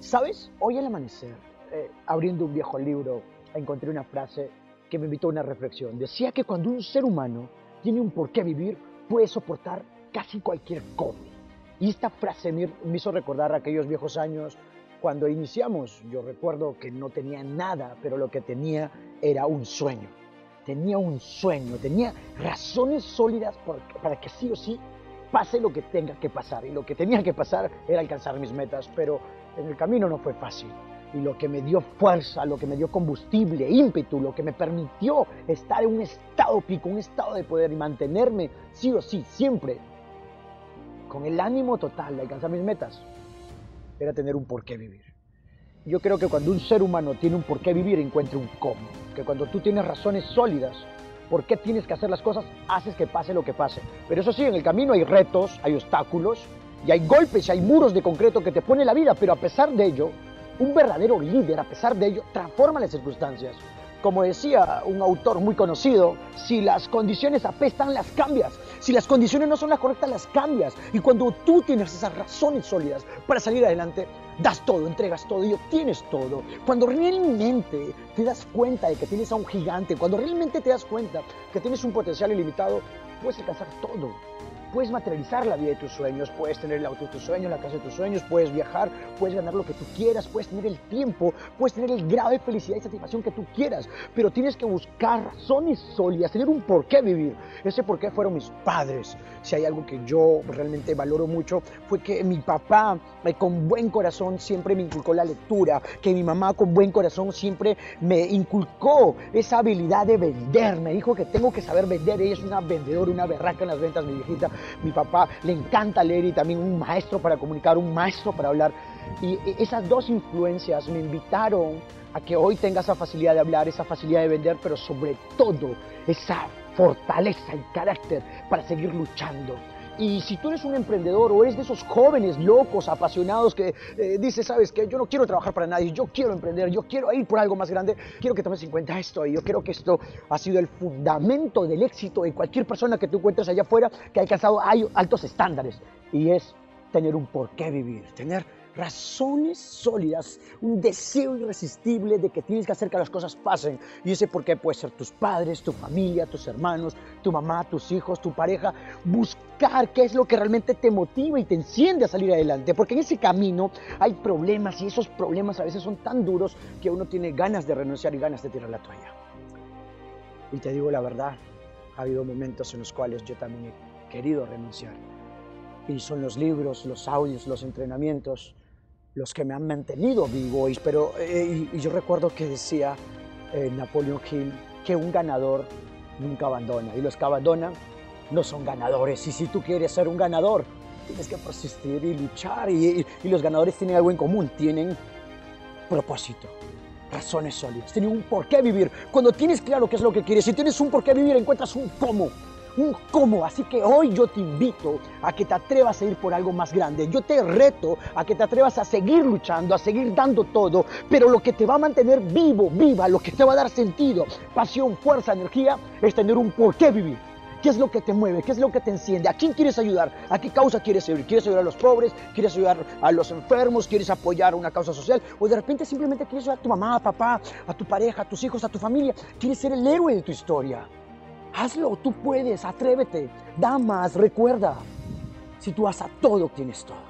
¿Sabes? Hoy al amanecer, eh, abriendo un viejo libro, encontré una frase que me invitó a una reflexión. Decía que cuando un ser humano tiene un porqué vivir, puede soportar casi cualquier cosa. Y esta frase me, hizo recordar aquellos viejos años cuando iniciamos. Yo recuerdo que no tenía nada, pero lo que tenía era un sueño. Tenía un sueño, tenía razones sólidas para que sí o sí pase lo que tenga que pasar. Y lo que tenía que pasar era alcanzar mis metas, pero en el camino no fue fácil. Y lo que me dio fuerza, lo que me dio combustible, ímpetu, lo que me permitió estar en un estado pico, un estado de poder y mantenerme sí o sí, siempre, con el ánimo total de alcanzar mis metas, era tener un porqué vivir. Yo creo que cuando un ser humano tiene un porqué vivir, encuentra un cómo. Que cuando tú tienes razones sólidas, por qué tienes que hacer las cosas, haces que pase lo que pase. Pero eso sí, en el camino hay retos, hay obstáculos, y hay golpes, y hay muros de concreto que te pone la vida, pero a pesar de ello, un verdadero líder, a pesar de ello, transforma las circunstancias. Como decía un autor muy conocido, si las condiciones apestan, las cambias. Si las condiciones no son las correctas, las cambias. Y cuando tú tienes esas razones sólidas para salir adelante, das todo, entregas todo y obtienes todo. Cuando realmente te das cuenta de que tienes a un gigante, cuando realmente te das cuenta que tienes un potencial ilimitado, puedes alcanzar todo. Puedes materializar la vida de tus sueños, puedes tener el auto de tus sueños, la casa de tus sueños, puedes viajar, puedes ganar lo que tú quieras, puedes tener el tiempo, puedes tener el grado de felicidad y satisfacción que tú quieras, pero tienes que buscar razones sólidas, tener un porqué vivir. Ese porqué fueron mis padres. Si hay algo que yo realmente valoro mucho, fue que mi papá eh, con buen corazón siempre me inculcó la lectura, que mi mamá con buen corazón siempre me inculcó esa habilidad de vender, me dijo que tengo que saber vender, ella es una vendedora, una berraca en las ventas, mi viejita, mi papá le encanta leer y también un maestro para comunicar, un maestro para hablar. Y esas dos influencias me invitaron a que hoy tenga esa facilidad de hablar, esa facilidad de vender, pero sobre todo esa fortaleza y carácter para seguir luchando. Y si tú eres un emprendedor o eres de esos jóvenes locos, apasionados que eh, dices, sabes que yo no quiero trabajar para nadie, yo quiero emprender, yo quiero ir por algo más grande, quiero que tomes en cuenta esto y yo creo que esto ha sido el fundamento del éxito de cualquier persona que tú encuentres allá afuera que ha alcanzado altos estándares y es tener un por qué vivir, tener razones sólidas, un deseo irresistible de que tienes que hacer que las cosas pasen. Y ese por qué puede ser tus padres, tu familia, tus hermanos, tu mamá, tus hijos, tu pareja. Buscar qué es lo que realmente te motiva y te enciende a salir adelante. Porque en ese camino hay problemas y esos problemas a veces son tan duros que uno tiene ganas de renunciar y ganas de tirar la toalla. Y te digo la verdad, ha habido momentos en los cuales yo también he querido renunciar. Y son los libros, los audios, los entrenamientos los que me han mantenido vivo. Y, pero, eh, y, yo recuerdo que decía eh, Napoleon Hill que un ganador nunca abandona. Y los que abandonan no son ganadores. Y si tú quieres ser un ganador, tienes que persistir y luchar. Y, y- y los ganadores tienen algo en común, tienen propósito, razones sólidas, tienen un por qué vivir. Cuando tienes claro qué es lo que quieres, si tienes un por qué vivir, encuentras un cómo. Un cómo, así que hoy yo te invito a que te atrevas a ir por algo más grande. Yo te reto a que te atrevas a seguir luchando, a seguir dando todo, pero lo que te va a mantener vivo, viva, lo que te va a dar sentido, pasión, fuerza, energía, es tener un por qué vivir. ¿Qué es lo que te mueve? ¿Qué es lo que te enciende? ¿A quién quieres ayudar? ¿A qué causa quieres servir? ¿Quieres ayudar a los pobres? ¿Quieres ayudar a los enfermos? ¿Quieres apoyar una causa social? ¿O de repente simplemente quieres ayudar a tu mamá, a papá, a tu pareja, a tus hijos, a tu familia? ¿Quieres ser el héroe de tu historia? Hazlo, tú puedes, atrévete. Da más, recuerda. Si tú a todo, tienes todo.